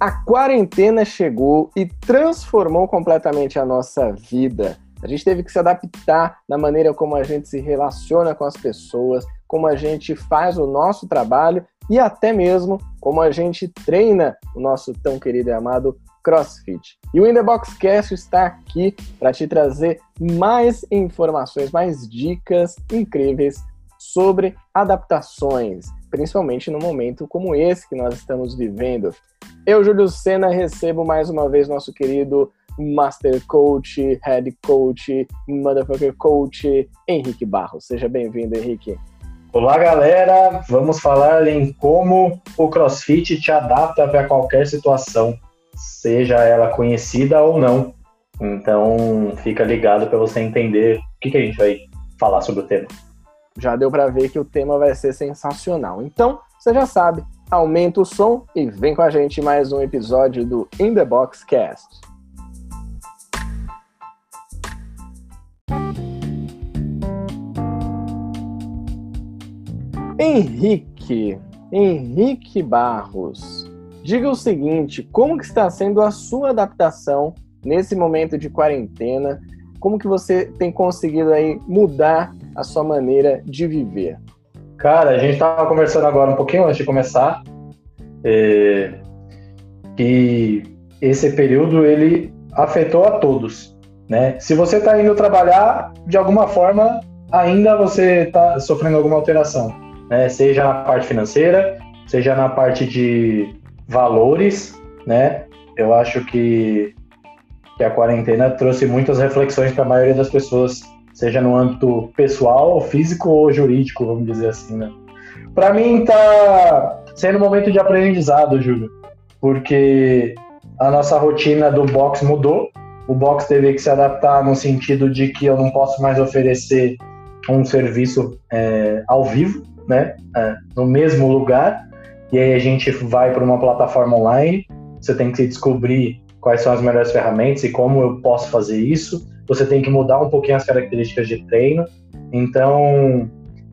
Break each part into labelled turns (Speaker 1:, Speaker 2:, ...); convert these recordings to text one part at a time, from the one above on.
Speaker 1: A quarentena chegou e transformou completamente a nossa vida. A gente teve que se adaptar na maneira como a gente se relaciona com as pessoas, como a gente faz o nosso trabalho e até mesmo como a gente treina o nosso tão querido e amado CrossFit. E o In Cast está aqui para te trazer mais informações, mais dicas incríveis sobre adaptações, principalmente no momento como esse que nós estamos vivendo. Eu, Júlio Sena, recebo mais uma vez nosso querido Master Coach, Head Coach, Motherfucker Coach, Henrique Barros. Seja bem-vindo, Henrique.
Speaker 2: Olá, galera! Vamos falar em como o CrossFit te adapta para qualquer situação, seja ela conhecida ou não. Então, fica ligado para você entender o que, que a gente vai falar sobre o tema
Speaker 1: já deu para ver que o tema vai ser sensacional. Então, você já sabe, aumenta o som e vem com a gente mais um episódio do In The Box Cast. Henrique, Henrique Barros, diga o seguinte, como que está sendo a sua adaptação nesse momento de quarentena? Como que você tem conseguido aí mudar a sua maneira de viver?
Speaker 2: Cara, a gente estava conversando agora um pouquinho antes de começar é, esse período ele afetou a todos, né? Se você está indo trabalhar, de alguma forma ainda você está sofrendo alguma alteração, né? Seja na parte financeira, seja na parte de valores, né? Eu acho que, que a quarentena trouxe muitas reflexões para a maioria das pessoas seja no âmbito pessoal, físico ou jurídico, vamos dizer assim, né? Para mim tá sendo um momento de aprendizado, Júlio, porque a nossa rotina do box mudou. O box teve que se adaptar no sentido de que eu não posso mais oferecer um serviço é, ao vivo, né, é, no mesmo lugar. E aí a gente vai para uma plataforma online. Você tem que descobrir quais são as melhores ferramentas e como eu posso fazer isso você tem que mudar um pouquinho as características de treino. Então,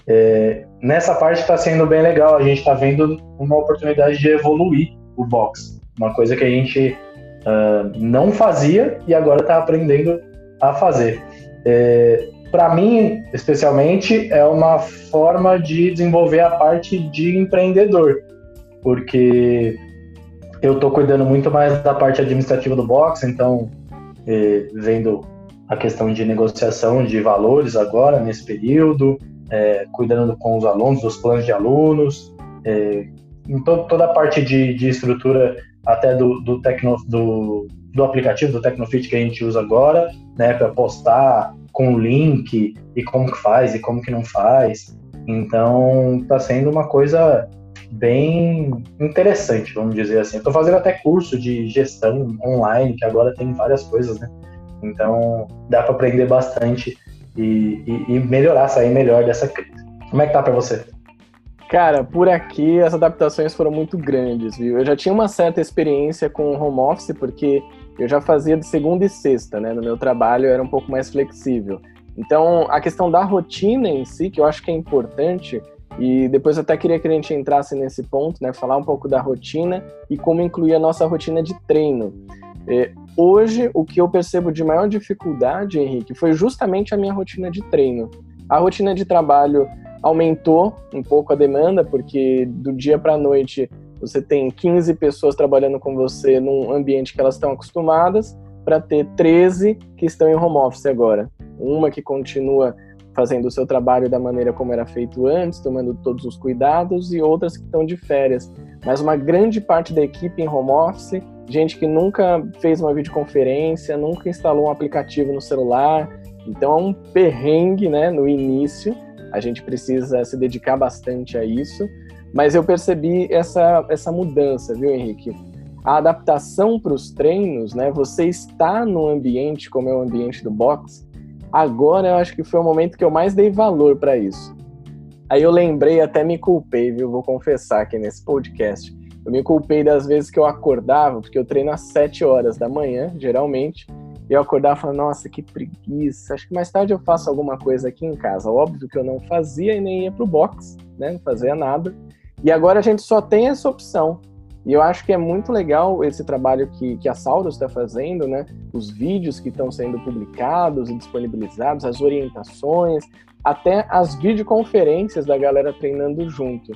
Speaker 2: é, nessa parte está sendo bem legal. A gente está vendo uma oportunidade de evoluir o box, uma coisa que a gente uh, não fazia e agora está aprendendo a fazer. É, Para mim, especialmente, é uma forma de desenvolver a parte de empreendedor, porque eu estou cuidando muito mais da parte administrativa do box, então é, vendo a questão de negociação de valores agora, nesse período, é, cuidando com os alunos, dos planos de alunos, é, em to toda a parte de, de estrutura até do, do, tecno, do, do aplicativo, do Tecnofit que a gente usa agora, né, para postar com link e como que faz e como que não faz. Então, está sendo uma coisa bem interessante, vamos dizer assim. Estou fazendo até curso de gestão online, que agora tem várias coisas, né? Então, dá para aprender bastante e, e, e, melhorar, sair melhor dessa crise. Como é que tá para você?
Speaker 1: Cara, por aqui as adaptações foram muito grandes, viu? Eu já tinha uma certa experiência com home office, porque eu já fazia de segunda e sexta, né? No meu trabalho era um pouco mais flexível. Então, a questão da rotina em si, que eu acho que é importante, e depois eu até queria que a gente entrasse nesse ponto, né? Falar um pouco da rotina e como incluir a nossa rotina de treino. É, hoje, o que eu percebo de maior dificuldade, Henrique, foi justamente a minha rotina de treino. A rotina de trabalho aumentou um pouco a demanda, porque do dia para a noite você tem 15 pessoas trabalhando com você num ambiente que elas estão acostumadas, para ter 13 que estão em home office agora. Uma que continua fazendo o seu trabalho da maneira como era feito antes, tomando todos os cuidados, e outras que estão de férias. Mas uma grande parte da equipe em home office gente que nunca fez uma videoconferência, nunca instalou um aplicativo no celular. Então é um perrengue, né, no início. A gente precisa se dedicar bastante a isso. Mas eu percebi essa, essa mudança, viu, Henrique? A adaptação para os treinos, né? Você está no ambiente como é o ambiente do box. Agora eu acho que foi o momento que eu mais dei valor para isso. Aí eu lembrei, até me culpei, viu? Vou confessar aqui nesse podcast eu me culpei das vezes que eu acordava, porque eu treino às 7 horas da manhã, geralmente, e eu acordava e falava, nossa, que preguiça, acho que mais tarde eu faço alguma coisa aqui em casa. Óbvio que eu não fazia e nem ia pro box, né, não fazia nada. E agora a gente só tem essa opção. E eu acho que é muito legal esse trabalho que, que a Saurus está fazendo, né? Os vídeos que estão sendo publicados e disponibilizados, as orientações, até as videoconferências da galera treinando junto.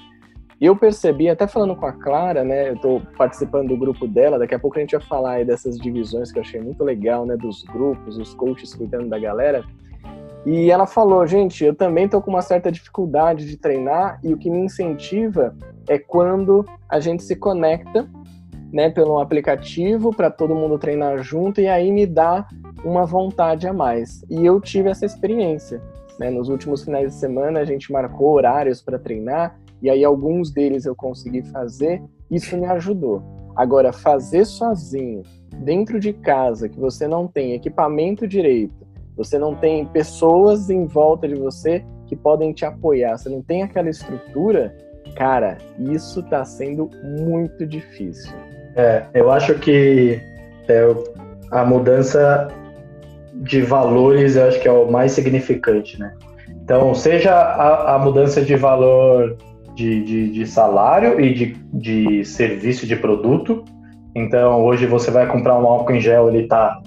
Speaker 1: Eu percebi, até falando com a Clara, né? Eu estou participando do grupo dela, daqui a pouco a gente vai falar aí dessas divisões que eu achei muito legal, né? Dos grupos, os coaches cuidando da galera. E ela falou, gente, eu também estou com uma certa dificuldade de treinar e o que me incentiva é quando a gente se conecta, né, pelo aplicativo para todo mundo treinar junto e aí me dá uma vontade a mais. E eu tive essa experiência. Né? Nos últimos finais de semana a gente marcou horários para treinar e aí alguns deles eu consegui fazer. Isso me ajudou. Agora, fazer sozinho, dentro de casa, que você não tem equipamento direito, você não tem pessoas em volta de você que podem te apoiar, você não tem aquela estrutura, cara, isso está sendo muito difícil.
Speaker 2: É, eu acho que é, a mudança de valores eu acho que é o mais significante, né? Então, seja a, a mudança de valor de, de, de salário e de, de serviço de produto. Então, hoje você vai comprar um álcool em gel, ele está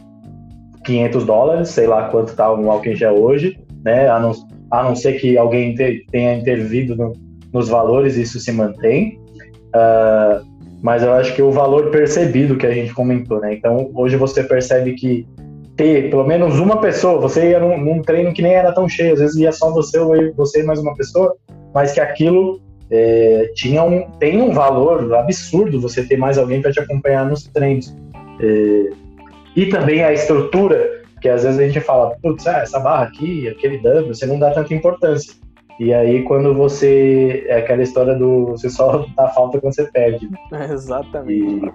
Speaker 2: 500 dólares, sei lá quanto está um álcool em gel hoje, né? A não, a não ser que alguém tenha intervido no, nos valores, isso se mantém. Uh, mas eu acho que o valor percebido que a gente comentou, né? Então, hoje você percebe que ter pelo menos uma pessoa, você ia num, num treino que nem era tão cheio, às vezes ia só você ou você e mais uma pessoa, mas que aquilo é, tinha um, tem um valor absurdo você ter mais alguém para te acompanhar nos treinos. É, e também a estrutura, que às vezes a gente fala, putz, ah, essa barra aqui, aquele dumbbell, você não dá tanta importância. E aí quando você. É aquela história do. Você só dá falta quando você perde.
Speaker 1: É, exatamente.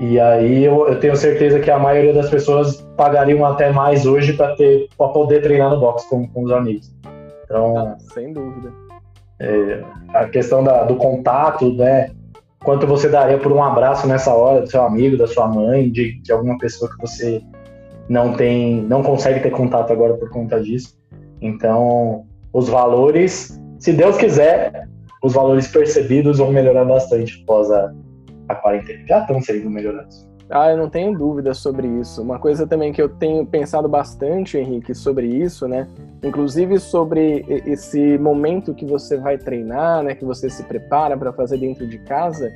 Speaker 2: E, e aí eu, eu, tenho certeza que a maioria das pessoas pagariam até mais hoje para ter para poder treinar no box com, com os amigos. Então.
Speaker 1: Ah, sem dúvida.
Speaker 2: É, a questão da, do contato, né? quanto você daria por um abraço nessa hora do seu amigo, da sua mãe, de, de alguma pessoa que você não tem, não consegue ter contato agora por conta disso. Então, os valores, se Deus quiser, os valores percebidos vão melhorar bastante após a, a quarentena. Já estão sendo melhorados.
Speaker 1: Ah, eu não tenho dúvida sobre isso. Uma coisa também que eu tenho pensado bastante, Henrique, sobre isso, né? Inclusive sobre esse momento que você vai treinar, né? Que você se prepara para fazer dentro de casa.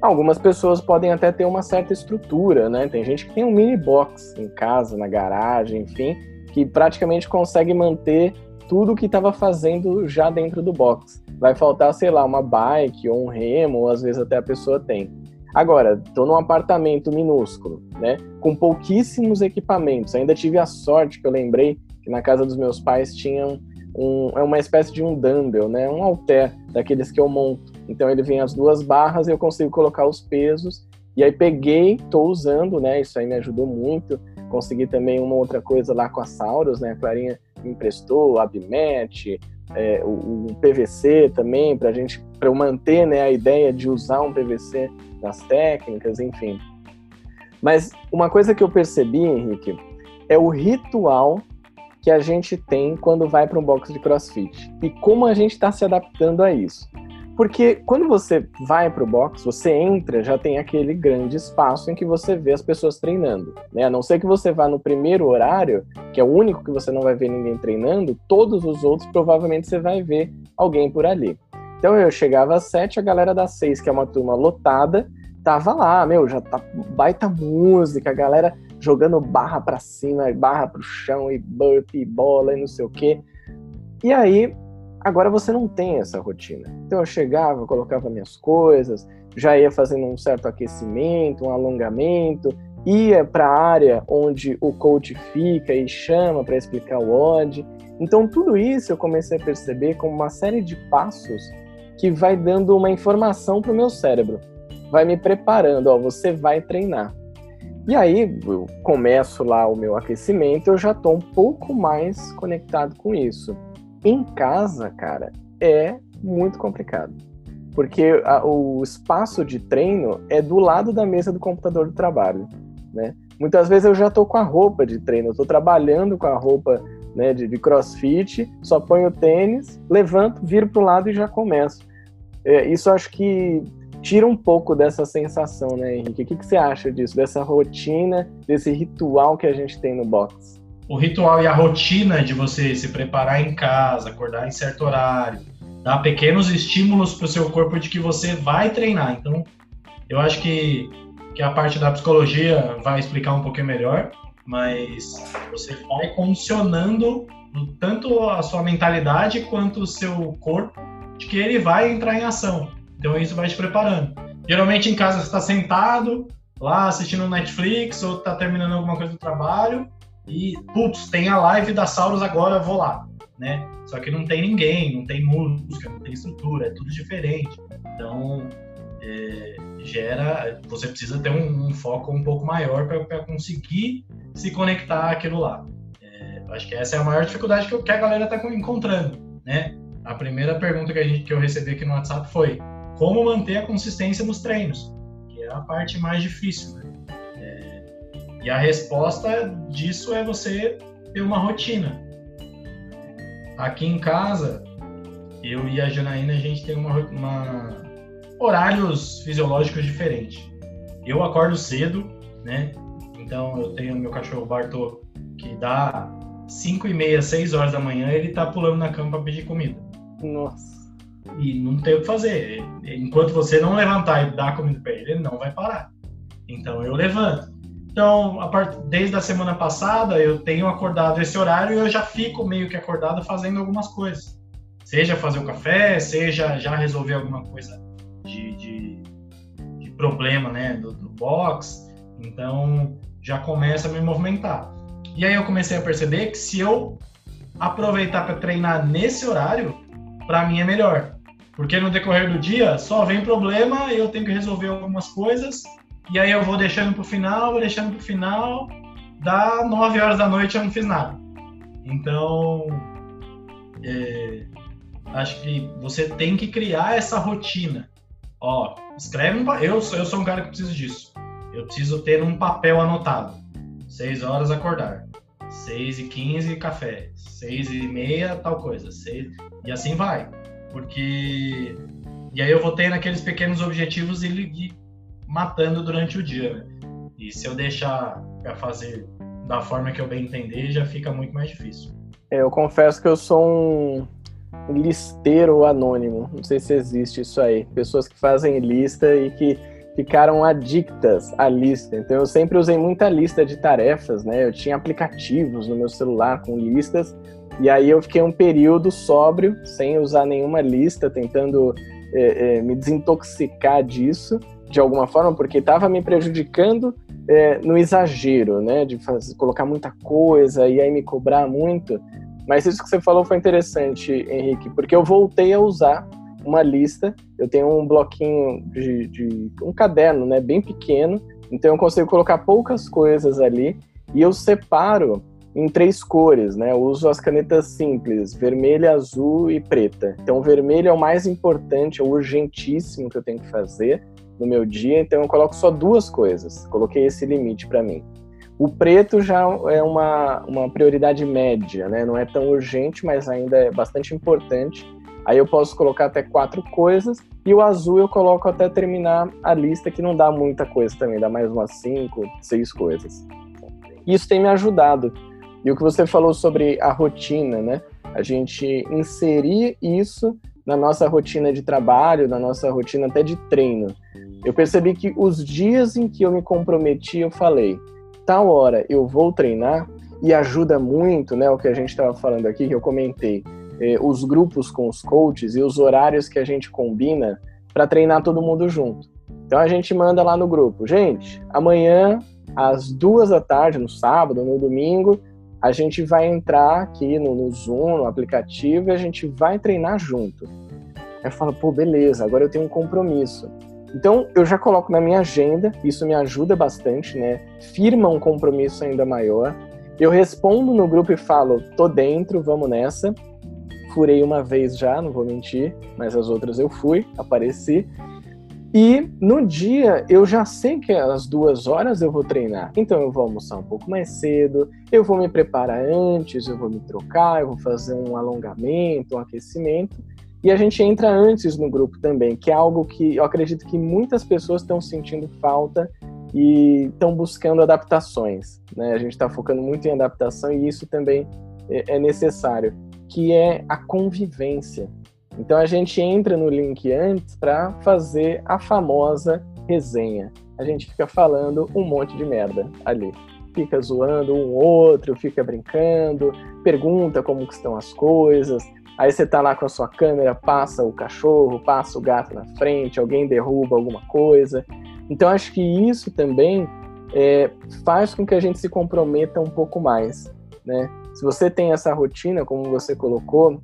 Speaker 1: Algumas pessoas podem até ter uma certa estrutura, né? Tem gente que tem um mini box em casa, na garagem, enfim, que praticamente consegue manter tudo o que estava fazendo já dentro do box. Vai faltar, sei lá, uma bike ou um remo, ou às vezes até a pessoa tem. Agora, estou num apartamento minúsculo, né, com pouquíssimos equipamentos. Ainda tive a sorte que eu lembrei que na casa dos meus pais tinham um, é uma espécie de um dumbbell, né, um halter daqueles que eu monto. Então ele vem as duas barras e eu consigo colocar os pesos. E aí peguei, estou usando, né, isso aí me ajudou muito. Consegui também uma outra coisa lá com a Saurus, né, a Clarinha emprestou, o Abimet, é, o, o, PVC também, para gente, para eu manter né, a ideia de usar um PVC nas técnicas, enfim. Mas uma coisa que eu percebi, Henrique, é o ritual que a gente tem quando vai para um box de CrossFit e como a gente está se adaptando a isso. Porque quando você vai para o box, você entra, já tem aquele grande espaço em que você vê as pessoas treinando. Né? A não ser que você vá no primeiro horário, que é o único que você não vai ver ninguém treinando, todos os outros provavelmente você vai ver alguém por ali. Então eu chegava às sete, a galera das seis, que é uma turma lotada, tava lá, meu, já tá baita música, a galera jogando barra para cima, barra pro chão, e burpee, bola e não sei o quê. E aí Agora você não tem essa rotina. Então eu chegava, colocava minhas coisas, já ia fazendo um certo aquecimento, um alongamento, ia para a área onde o coach fica e chama para explicar o odd. Então tudo isso eu comecei a perceber como uma série de passos que vai dando uma informação para o meu cérebro, vai me preparando, ó, você vai treinar. E aí eu começo lá o meu aquecimento, eu já estou um pouco mais conectado com isso. Em casa, cara, é muito complicado. Porque a, o espaço de treino é do lado da mesa do computador do trabalho, né? Muitas vezes eu já estou com a roupa de treino, eu tô trabalhando com a roupa né, de, de crossfit, só ponho o tênis, levanto, viro para o lado e já começo. É, isso acho que tira um pouco dessa sensação, né, Henrique? O que, que você acha disso, dessa rotina, desse ritual que a gente tem no box?
Speaker 2: O ritual e a rotina de você se preparar em casa, acordar em certo horário, dar pequenos estímulos para o seu corpo de que você vai treinar. Então, eu acho que, que a parte da psicologia vai explicar um pouquinho melhor, mas você vai condicionando tanto a sua mentalidade quanto o seu corpo de que ele vai entrar em ação. Então isso vai te preparando. Geralmente em casa você está sentado lá assistindo Netflix ou está terminando alguma coisa do trabalho e, putz, tem a live da Sauros agora, vou lá, né? Só que não tem ninguém, não tem música, não tem estrutura, é tudo diferente. Então, é, gera, você precisa ter um, um foco um pouco maior para conseguir se conectar àquilo lá. É, acho que essa é a maior dificuldade que, que a galera está encontrando, né? A primeira pergunta que, a gente, que eu recebi aqui no WhatsApp foi como manter a consistência nos treinos, que é a parte mais difícil. Né? E a resposta disso é você ter uma rotina. Aqui em casa, eu e a Janaína, a gente tem uma, uma horários fisiológicos diferentes. Eu acordo cedo, né? Então eu tenho meu cachorro Bartô que dá 5 e meia, 6 horas da manhã, ele tá pulando na cama para pedir comida.
Speaker 1: Nossa
Speaker 2: e não tem o que fazer. Enquanto você não levantar e dar comida para ele, ele não vai parar. Então eu levanto. Então, a part... desde a semana passada, eu tenho acordado esse horário e eu já fico meio que acordado fazendo algumas coisas. Seja fazer o café, seja já resolver alguma coisa de, de, de problema né, do, do box. Então, já começa a me movimentar. E aí eu comecei a perceber que se eu aproveitar para treinar nesse horário, para mim é melhor. Porque no decorrer do dia só vem problema e eu tenho que resolver algumas coisas. E aí eu vou deixando pro final, vou deixando pro final. Dá 9 horas da noite eu não fiz nada. Então, é, acho que você tem que criar essa rotina. Ó, escreve um. Eu, eu sou um cara que preciso disso. Eu preciso ter um papel anotado. 6 horas acordar. 6 e 15 café. 6 e meia tal coisa. 6, e assim vai porque e aí eu vou ter naqueles pequenos objetivos e ir matando durante o dia. Né? E se eu deixar para fazer da forma que eu bem entender, já fica muito mais difícil.
Speaker 1: É, eu confesso que eu sou um listeiro anônimo. Não sei se existe isso aí. Pessoas que fazem lista e que ficaram adictas à lista. Então eu sempre usei muita lista de tarefas, né? Eu tinha aplicativos no meu celular com listas e aí eu fiquei um período sóbrio, sem usar nenhuma lista, tentando é, é, me desintoxicar disso de alguma forma, porque estava me prejudicando é, no exagero, né? De fazer, colocar muita coisa e aí me cobrar muito. Mas isso que você falou foi interessante, Henrique, porque eu voltei a usar uma lista. Eu tenho um bloquinho de, de um caderno, né? Bem pequeno, então eu consigo colocar poucas coisas ali e eu separo em três cores, né? Eu uso as canetas simples, vermelha, azul e preta. Então, vermelho é o mais importante, é o urgentíssimo que eu tenho que fazer no meu dia, então eu coloco só duas coisas. Coloquei esse limite para mim. O preto já é uma, uma prioridade média, né? Não é tão urgente, mas ainda é bastante importante. Aí eu posso colocar até quatro coisas e o azul eu coloco até terminar a lista, que não dá muita coisa também, dá mais umas cinco, seis coisas. Isso tem me ajudado e o que você falou sobre a rotina, né? A gente inserir isso na nossa rotina de trabalho, na nossa rotina até de treino. Eu percebi que os dias em que eu me comprometi, eu falei, tal hora eu vou treinar, e ajuda muito, né, o que a gente estava falando aqui, que eu comentei, eh, os grupos com os coaches e os horários que a gente combina para treinar todo mundo junto. Então a gente manda lá no grupo, gente, amanhã às duas da tarde, no sábado, no domingo, a gente vai entrar aqui no, no Zoom, no aplicativo, e a gente vai treinar junto. Eu falo, pô, beleza, agora eu tenho um compromisso. Então, eu já coloco na minha agenda, isso me ajuda bastante, né? Firma um compromisso ainda maior. Eu respondo no grupo e falo, tô dentro, vamos nessa. Furei uma vez já, não vou mentir, mas as outras eu fui, apareci. E no dia eu já sei que às duas horas eu vou treinar. Então eu vou almoçar um pouco mais cedo, eu vou me preparar antes, eu vou me trocar, eu vou fazer um alongamento, um aquecimento. E a gente entra antes no grupo também, que é algo que eu acredito que muitas pessoas estão sentindo falta e estão buscando adaptações. Né? A gente está focando muito em adaptação e isso também é, é necessário, que é a convivência. Então a gente entra no link antes para fazer a famosa resenha. A gente fica falando um monte de merda ali. Fica zoando um outro, fica brincando, pergunta como estão as coisas. Aí você tá lá com a sua câmera, passa o cachorro, passa o gato na frente, alguém derruba alguma coisa. Então acho que isso também é, faz com que a gente se comprometa um pouco mais, né? Se você tem essa rotina, como você colocou,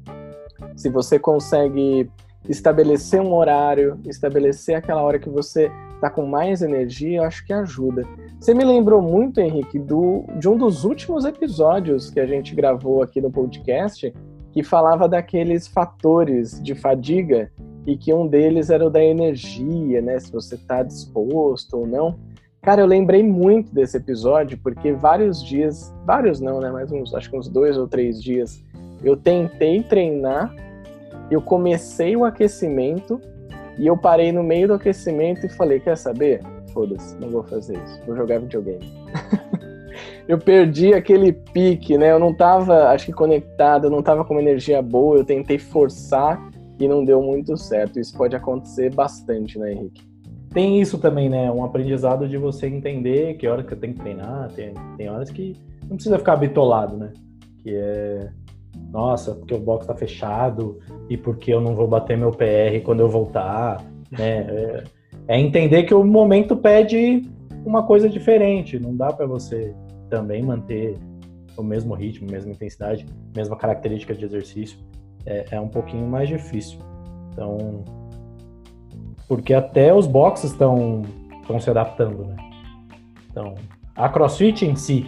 Speaker 1: se você consegue estabelecer um horário, estabelecer aquela hora que você está com mais energia, eu acho que ajuda. Você me lembrou muito, Henrique, do, de um dos últimos episódios que a gente gravou aqui no podcast, que falava daqueles fatores de fadiga e que um deles era o da energia, né? Se você está disposto ou não. Cara, eu lembrei muito desse episódio porque vários dias, vários não, né? Mas uns, acho que uns dois ou três dias, eu tentei treinar, eu comecei o aquecimento e eu parei no meio do aquecimento e falei: Quer saber? Foda-se, não vou fazer isso, vou jogar videogame. eu perdi aquele pique, né? Eu não tava, acho que conectado, eu não tava com uma energia boa, eu tentei forçar e não deu muito certo. Isso pode acontecer bastante, né, Henrique?
Speaker 2: Tem isso também, né? Um aprendizado de você entender que horas que eu tenho que treinar, tem, tem horas que não precisa ficar bitolado, né? Que é nossa, porque o box tá fechado e porque eu não vou bater meu PR quando eu voltar, né? É, é entender que o momento pede uma coisa diferente. Não dá para você também manter o mesmo ritmo, mesma intensidade, mesma característica de exercício. É, é um pouquinho mais difícil. Então, porque até os boxes estão estão se adaptando, né? Então, a CrossFit em si.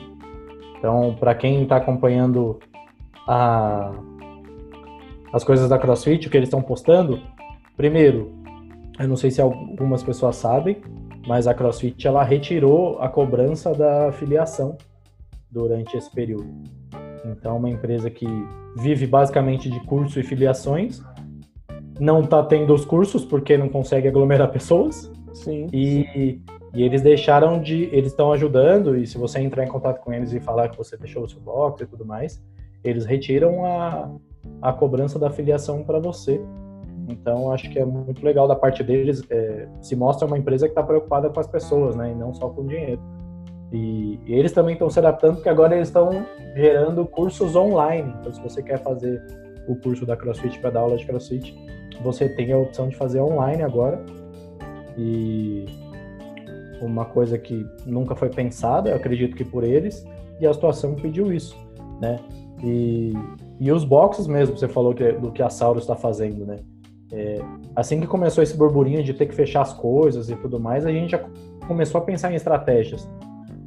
Speaker 2: Então, para quem está acompanhando a, as coisas da CrossFit, o que eles estão postando, primeiro, eu não sei se algumas pessoas sabem, mas a CrossFit ela retirou a cobrança da filiação durante esse período. Então, uma empresa que vive basicamente de curso e filiações, não está tendo os cursos porque não consegue aglomerar pessoas.
Speaker 1: Sim.
Speaker 2: E, e eles deixaram de. Eles estão ajudando, e se você entrar em contato com eles e falar que você deixou o seu box e tudo mais, eles retiram a, a cobrança da filiação para você. Então, acho que é muito legal da parte deles. É, se mostra uma empresa que está preocupada com as pessoas, né? E não só com o dinheiro. E, e eles também estão se adaptando, porque agora eles estão gerando cursos online. Então, se você quer fazer o curso da CrossFit para dar aula de CrossFit, você tem a opção de fazer online agora. E uma coisa que nunca foi pensada, acredito que por eles, e a situação pediu isso, né? E, e os boxes mesmo, você falou que, do que a Sauro está fazendo, né? É, assim que começou esse burburinho de ter que fechar as coisas e tudo mais, a gente já começou a pensar em estratégias.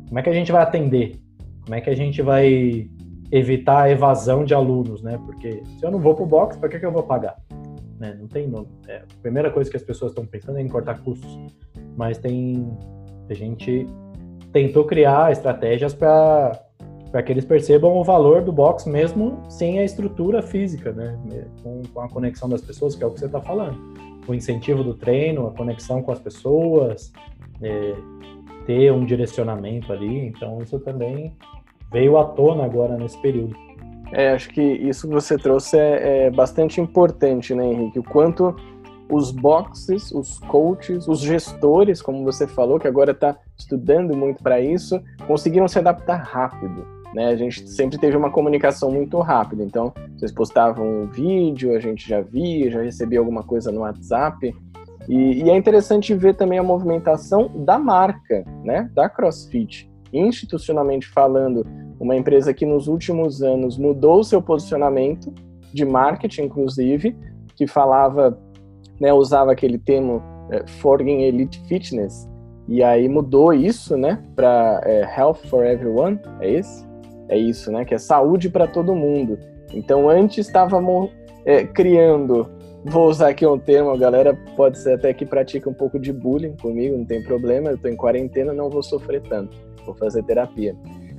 Speaker 2: Como é que a gente vai atender? Como é que a gente vai evitar a evasão de alunos, né? Porque se eu não vou para o box, para que, que eu vou pagar? Né? Não tem. É, a primeira coisa que as pessoas estão pensando é em cortar custos, mas tem. A gente tentou criar estratégias para para que eles percebam o valor do box mesmo sem a estrutura física, né? Com, com a conexão das pessoas, que é o que você está falando. O incentivo do treino, a conexão com as pessoas, é, ter um direcionamento ali. Então, isso também veio à tona agora nesse período.
Speaker 1: É, acho que isso que você trouxe é, é bastante importante, né, Henrique? O quanto os boxes, os coaches, os gestores, como você falou, que agora está estudando muito para isso, conseguiram se adaptar rápido. Né? A gente sempre teve uma comunicação muito rápida, então vocês postavam um vídeo, a gente já via, já recebia alguma coisa no WhatsApp. E, e é interessante ver também a movimentação da marca, né? da CrossFit. Institucionalmente falando, uma empresa que nos últimos anos mudou seu posicionamento de marketing, inclusive, que falava, né, usava aquele termo é, Forging Elite Fitness, e aí mudou isso, né, para é, Health for Everyone, é esse? É isso, né? Que é saúde para todo mundo. Então, antes estávamos é, criando, vou usar aqui um termo, a galera pode ser até que pratica um pouco de bullying comigo, não tem problema, eu estou em quarentena, não vou sofrer tanto, vou fazer terapia.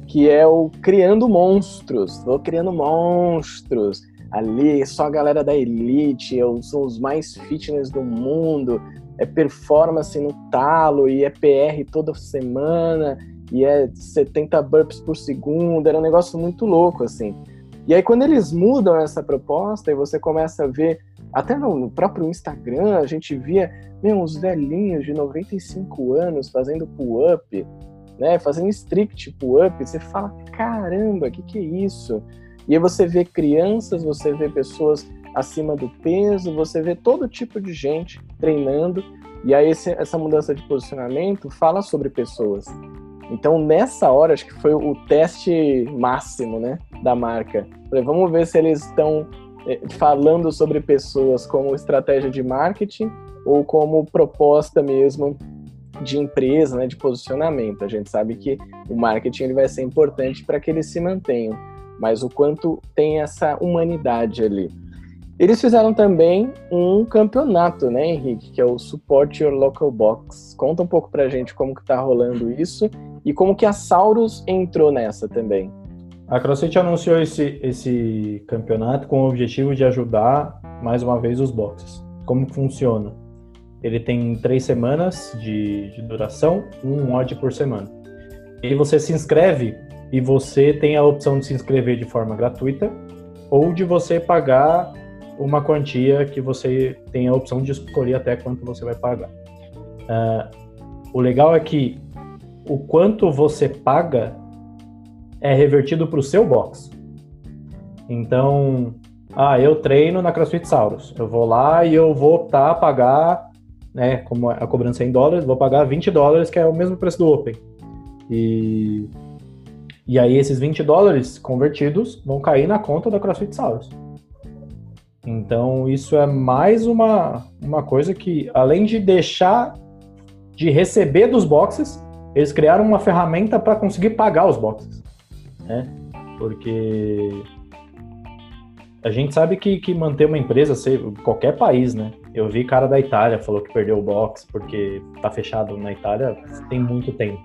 Speaker 1: Que é o criando monstros, vou criando monstros. ali, só a galera da elite, são os mais fitness do mundo, é performance no talo e é PR toda semana e é 70 burps por segundo, era um negócio muito louco, assim. E aí, quando eles mudam essa proposta e você começa a ver, até no próprio Instagram, a gente via meu, uns velhinhos de 95 anos fazendo pull-up, né, fazendo strict pull-up, você fala, caramba, o que, que é isso? E aí você vê crianças, você vê pessoas acima do peso, você vê todo tipo de gente treinando, e aí esse, essa mudança de posicionamento fala sobre pessoas. Então, nessa hora, acho que foi o teste máximo, né, da marca. Falei, vamos ver se eles estão é, falando sobre pessoas como estratégia de marketing ou como proposta mesmo de empresa, né, de posicionamento. A gente sabe que o marketing ele vai ser importante para que eles se mantenham, mas o quanto tem essa humanidade ali. Eles fizeram também um campeonato, né, Henrique, que é o Support Your Local Box. Conta um pouco pra gente como que tá rolando isso e como que a Saurus entrou nessa também.
Speaker 2: A CrossFit anunciou esse, esse campeonato com o objetivo de ajudar, mais uma vez, os boxes. Como funciona? Ele tem três semanas de, de duração, um odd por semana. E você se inscreve e você tem a opção de se inscrever de forma gratuita ou de você pagar uma quantia que você tem a opção de escolher até quanto você vai pagar. Uh, o legal é que o quanto você paga é revertido para o seu box. Então, ah, eu treino na CrossFit Saurus. Eu vou lá e eu vou optar a pagar, né, como a cobrança é em dólares, vou pagar 20 dólares, que é o mesmo preço do Open. E, e aí esses 20 dólares convertidos vão cair na conta da CrossFit Saurus. Então, isso é mais uma, uma coisa que, além de deixar de receber dos boxes, eles criaram uma ferramenta para conseguir pagar os boxes. Né? Porque a gente sabe que, que manter uma empresa, qualquer país, né? Eu vi cara da Itália falou que perdeu o box porque tá fechado na Itália tem muito tempo,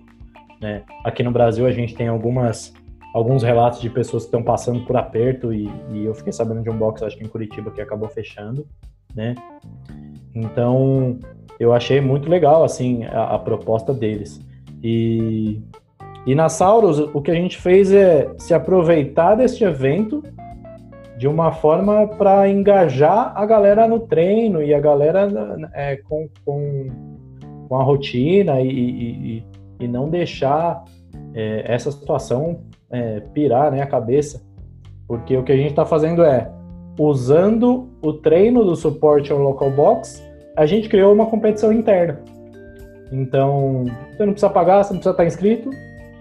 Speaker 2: né? Aqui no Brasil a gente tem algumas alguns relatos de pessoas que estão passando por aperto e, e, eu fiquei sabendo de um box, acho que em Curitiba, que acabou fechando, né? Então, eu achei muito legal, assim, a, a proposta deles. E, e na Sauros, o que a gente fez é se aproveitar deste evento de uma forma para engajar a galera no treino e a galera é, com, com, com, a rotina e, e, e não deixar é, essa situação é, pirar né, a cabeça, porque o que a gente está fazendo é, usando o treino do suporte ao local box, a gente criou uma competição interna. Então, você não precisa pagar, você não precisa estar inscrito,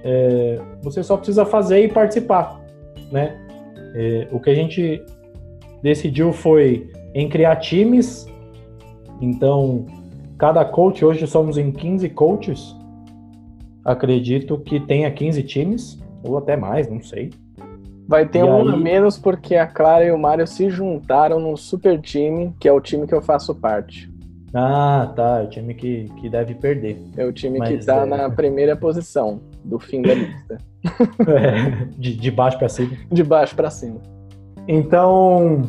Speaker 2: é, você só precisa fazer e participar, né? É, o que a gente decidiu foi em criar times, então cada coach, hoje somos em 15 coaches, acredito que tenha 15 times, ou até mais, não sei.
Speaker 1: Vai ter e um aí... a menos porque a Clara e o Mário se juntaram num super time, que é o time que eu faço parte.
Speaker 2: Ah, tá. É o time que, que deve perder.
Speaker 1: É o time Mas que tá é... na primeira posição do fim da lista.
Speaker 2: é, de, de baixo para cima.
Speaker 1: De baixo para cima.
Speaker 2: Então,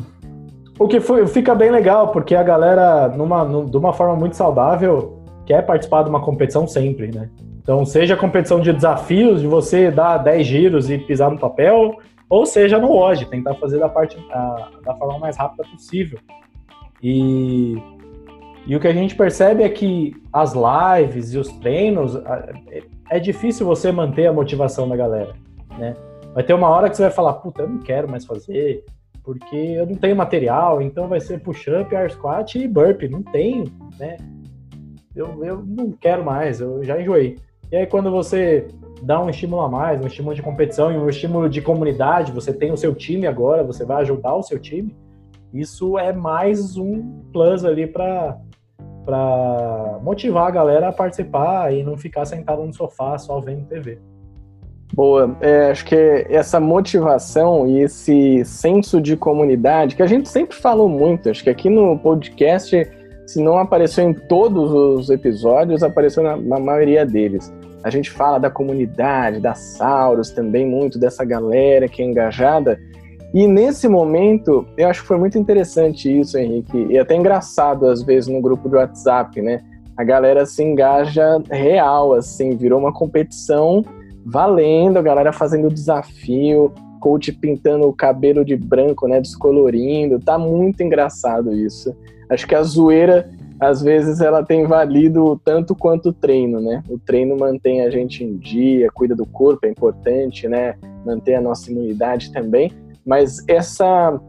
Speaker 2: o que foi, fica bem legal, porque a galera, numa, numa, de uma forma muito saudável, quer participar de uma competição sempre, né? Então, seja a competição de desafios, de você dar 10 giros e pisar no papel, ou seja no WOD, tentar fazer da, parte, a, da forma mais rápida possível. E, e o que a gente percebe é que as lives e os treinos, é, difícil você manter a motivação da galera, né? Vai ter uma hora que você vai falar, puta, eu não quero mais fazer, porque eu não tenho material, então vai ser push-up, air squat e burpee, não tenho, né? Eu, eu não quero mais, eu já enjoei. E aí, quando você dá um estímulo a mais, um estímulo de competição e um estímulo de comunidade, você tem o seu time agora, você vai ajudar o seu time, isso é mais um plus ali para para motivar a galera a participar e não ficar sentado no sofá só vendo TV.
Speaker 1: Boa, é, acho que essa motivação e esse senso de comunidade que a gente sempre falou muito, acho que aqui no podcast se não apareceu em todos os episódios, apareceu na, na, maioria deles. A gente fala da comunidade, da Sauros também, muito dessa galera que é engajada. E nesse momento, eu acho que foi muito interessante isso, Henrique, e até engraçado às vezes no grupo do WhatsApp, né? A galera se engaja real, assim, virou uma competição valendo, a galera fazendo desafio, coach pintando o cabelo de branco, né, descolorindo, tá muito engraçado isso. Acho que a zoeira, às vezes, ela tem valido tanto quanto o treino, né? O treino mantém a gente em dia, cuida do corpo, é importante, né? Manter a nossa imunidade também, mas essa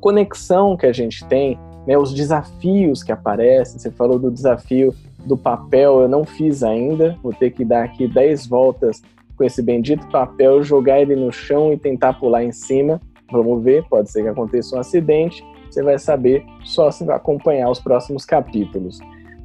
Speaker 1: conexão que a gente tem, né, os desafios que aparecem, você falou do desafio do papel, eu não fiz ainda, vou ter que dar aqui 10 voltas com esse bendito papel, jogar ele no chão e tentar pular em cima. Vamos ver, pode ser que aconteça um acidente, você vai saber só se vai acompanhar os próximos capítulos.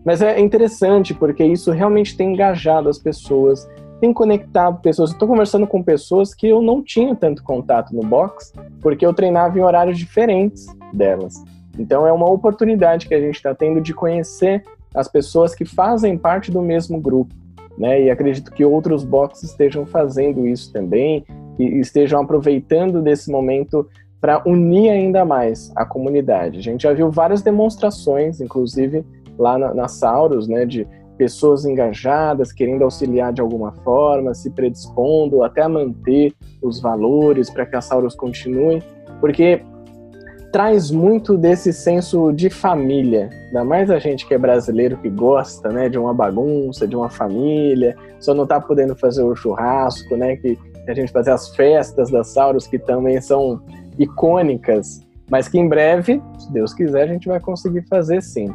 Speaker 1: Mas é interessante porque isso realmente tem engajado as pessoas, tem conectado pessoas. Estou conversando com pessoas que eu não tinha tanto contato no box, porque eu treinava em horários diferentes delas. Então é uma oportunidade que a gente está tendo de conhecer as pessoas que fazem parte do mesmo grupo. Né? E acredito que outros boxes estejam fazendo isso também e estejam aproveitando desse momento para unir ainda mais a comunidade. A gente já viu várias demonstrações, inclusive lá na, na Sauros, né, de pessoas engajadas, querendo auxiliar de alguma forma, se predispondo até a manter os valores para que a Sauros continue, porque traz muito desse senso de família, ainda mais a gente que é brasileiro que gosta, né, de uma bagunça, de uma família, só não tá podendo fazer o churrasco, né, que a gente fazer as festas das Sauros que também são icônicas, mas que em breve, se Deus quiser, a gente vai conseguir fazer sim.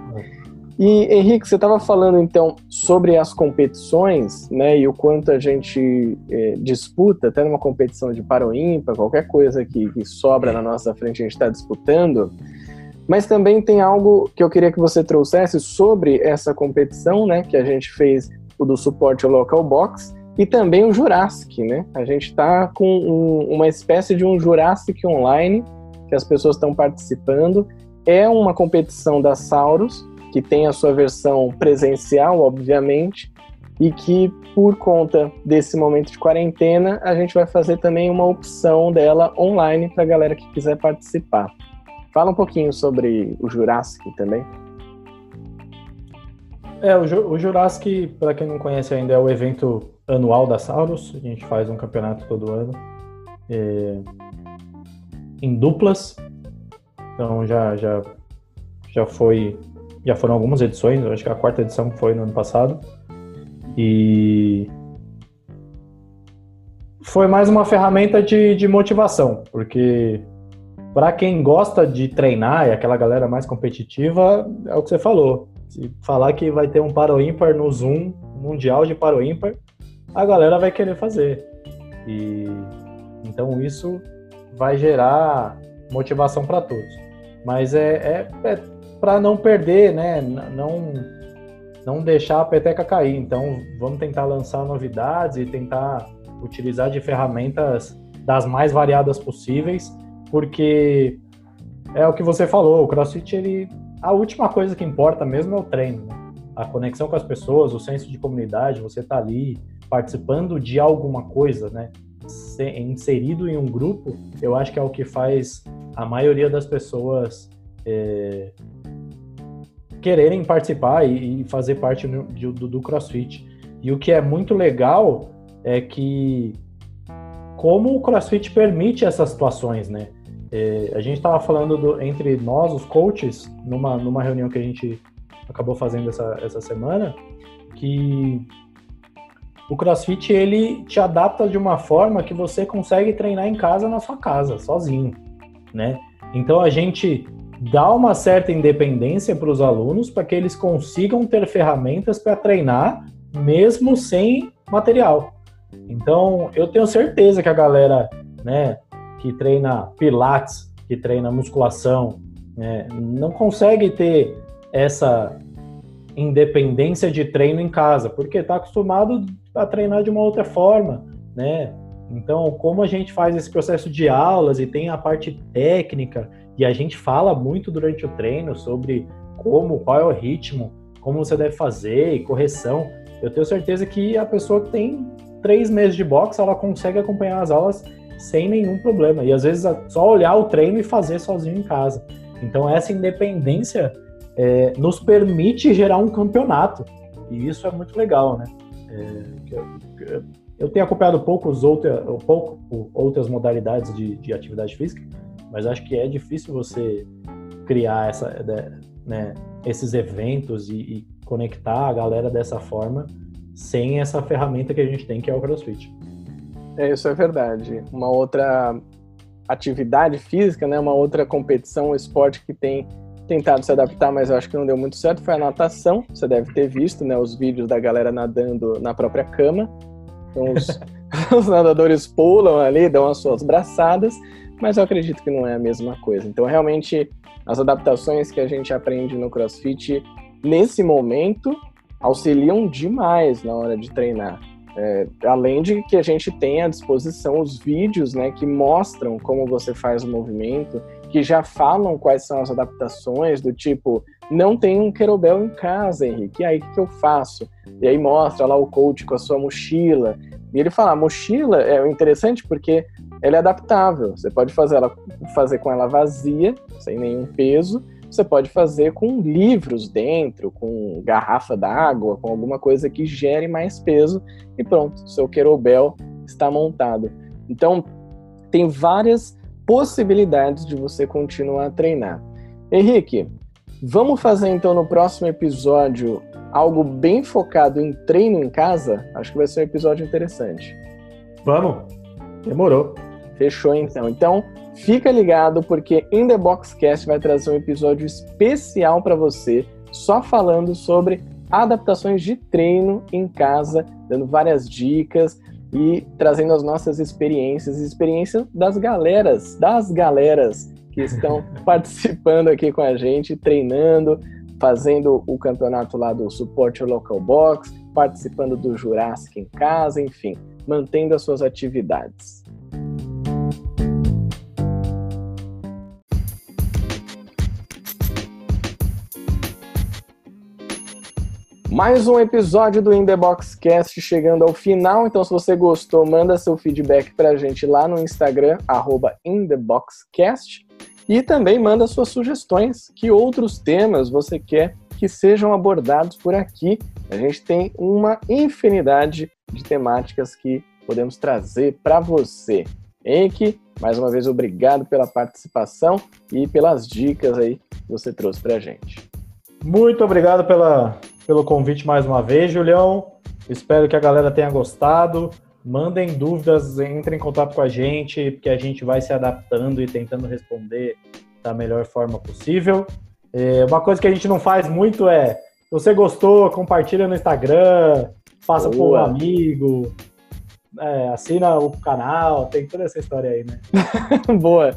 Speaker 1: E Henrique, você estava falando então sobre as competições, né, e o quanto a gente é, disputa, até numa competição de para ímpar, qualquer coisa que, que sobra na nossa frente a gente está disputando. Mas também tem algo que eu queria que você trouxesse sobre essa competição, né, que a gente fez o do suporte ao local box e também o Jurassic, né? A gente está com um, uma espécie de um Jurassic online que as pessoas estão participando. É uma competição da Saurus que tem a sua versão presencial, obviamente, e que por conta desse momento de quarentena, a gente vai fazer também uma opção dela online para a galera que quiser participar. Fala um pouquinho sobre o Jurassic também.
Speaker 2: É, o, o Jurassic, para quem não conhece ainda, é o evento anual da Saurus. A gente faz um campeonato todo ano é, em duplas. Então já, já, já foi já foram algumas edições, acho que a quarta edição foi no ano passado. E foi mais uma ferramenta de, de motivação, porque para quem gosta de treinar e aquela galera mais competitiva, é o que você falou. Se falar que vai ter um paro ímpar no Zoom, mundial de paro ímpar, a galera vai querer fazer. E então isso vai gerar motivação para todos. Mas é, é, é para não perder, né? Não, não deixar a peteca cair. Então, vamos tentar lançar novidades e tentar utilizar de ferramentas das mais variadas possíveis, porque é o que você falou, o CrossFit ele a última coisa que importa mesmo é o treino, né? a conexão com as pessoas, o senso de comunidade, você tá ali participando de alguma coisa, né? inserido em um grupo, eu acho que é o que faz a maioria das pessoas é, quererem participar e, fazer parte do, do, do CrossFit. E o que é muito legal é que como o CrossFit permite essas situações, né? É, a gente estava falando do, entre nós, os coaches, numa, numa reunião que a gente acabou fazendo essa, essa semana, que o CrossFit ele te adapta de uma forma que você consegue treinar em casa na sua casa, sozinho, né? Então a gente dá uma certa independência para os alunos para que eles consigam ter ferramentas para treinar mesmo sem material. Então, eu tenho certeza que a galera, né, que treina pilates, que treina musculação, né, não consegue ter essa independência de treino em casa, porque está acostumado a treinar de uma outra forma, né? Então, como a gente faz esse processo de aulas e tem a parte técnica e a gente fala muito durante o treino sobre como, qual é o ritmo, como você deve fazer e correção. Eu tenho certeza que a pessoa que tem três meses de boxe, ela consegue acompanhar as aulas sem nenhum problema. E às vezes só olhar o treino e fazer sozinho em casa. Então essa independência é, nos permite gerar um campeonato. E isso é muito legal, né? É, eu tenho acompanhado poucos outra, pouco outras modalidades de, de, atividade física, mas acho que é difícil você criar essa, né, esses eventos e, e conectar a galera dessa forma sem essa ferramenta que a gente tem, que é o CrossFit.
Speaker 1: É, isso é verdade. Uma outra atividade física, né, uma outra competição, um esporte que tem tentado se adaptar, mas eu acho que não deu muito certo, foi a natação. Você deve ter visto, né, os vídeos da galera nadando na própria cama. Então, os, os nadadores pulam ali, dão as suas braçadas, mas eu acredito que não é a mesma coisa. Então, realmente, as adaptações que a gente aprende no CrossFit, nesse momento, auxiliam demais na hora de treinar. É, além de que a gente tem à disposição os vídeos né, que mostram como você faz o movimento, que já falam quais são as adaptações, do tipo, não tem um querobel em casa, Henrique, e aí o que eu faço? E aí mostra lá o coach com a sua mochila, e ele fala, a mochila é interessante porque ela é adaptável, você pode fazer, ela, fazer com ela vazia, sem nenhum peso, você pode fazer com livros dentro, com garrafa d'água, com alguma coisa que gere mais peso, e pronto, seu querobel está montado. Então, tem várias possibilidades de você continuar a treinar. Henrique, vamos fazer então no próximo episódio algo bem focado em treino em casa? Acho que vai ser um episódio interessante.
Speaker 2: Vamos, demorou.
Speaker 1: Fechou então. Então, fica ligado porque In The Boxcast vai trazer um episódio especial para você, só falando sobre adaptações de treino em casa, dando várias dicas, e trazendo as nossas experiências, experiências das galeras, das galeras que estão participando aqui com a gente, treinando, fazendo o campeonato lá do Support Local Box, participando do Jurassic em casa, enfim, mantendo as suas atividades. Mais um episódio do In The Box Cast chegando ao final. Então, se você gostou, manda seu feedback pra gente lá no Instagram, arroba InTheBoxCast. E também manda suas sugestões. Que outros temas você quer que sejam abordados por aqui? A gente tem uma infinidade de temáticas que podemos trazer para você. Henrique, mais uma vez, obrigado pela participação e pelas dicas aí que você trouxe para a gente.
Speaker 2: Muito obrigado pela pelo convite mais uma vez, Julião. Espero que a galera tenha gostado. Mandem dúvidas, entrem em contato com a gente, porque a gente vai se adaptando e tentando responder da melhor forma possível. É, uma coisa que a gente não faz muito é, se você gostou, compartilha no Instagram, passa para um amigo, é, assina o canal, tem toda essa história aí, né?
Speaker 1: Boa.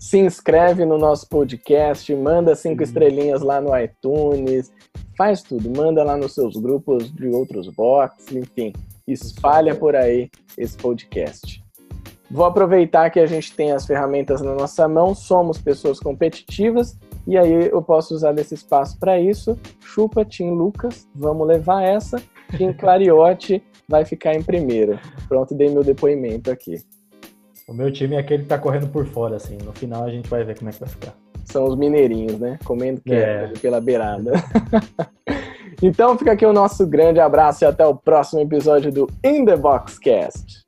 Speaker 1: Se inscreve no nosso podcast, manda cinco estrelinhas lá no iTunes, faz tudo, manda lá nos seus grupos de outros bots, enfim, espalha por aí esse podcast. Vou aproveitar que a gente tem as ferramentas na nossa mão, somos pessoas competitivas e aí eu posso usar desse espaço para isso. Chupa Tim Lucas, vamos levar essa. Tim Clariotti vai ficar em primeiro. Pronto, dei meu depoimento aqui.
Speaker 2: O meu time é aquele que tá correndo por fora, assim. No final a gente vai ver como é que vai ficar
Speaker 1: são os mineirinhos, né? Comendo quieto é. pela beirada. então fica aqui o nosso grande abraço e até o próximo episódio do In The Box Cast.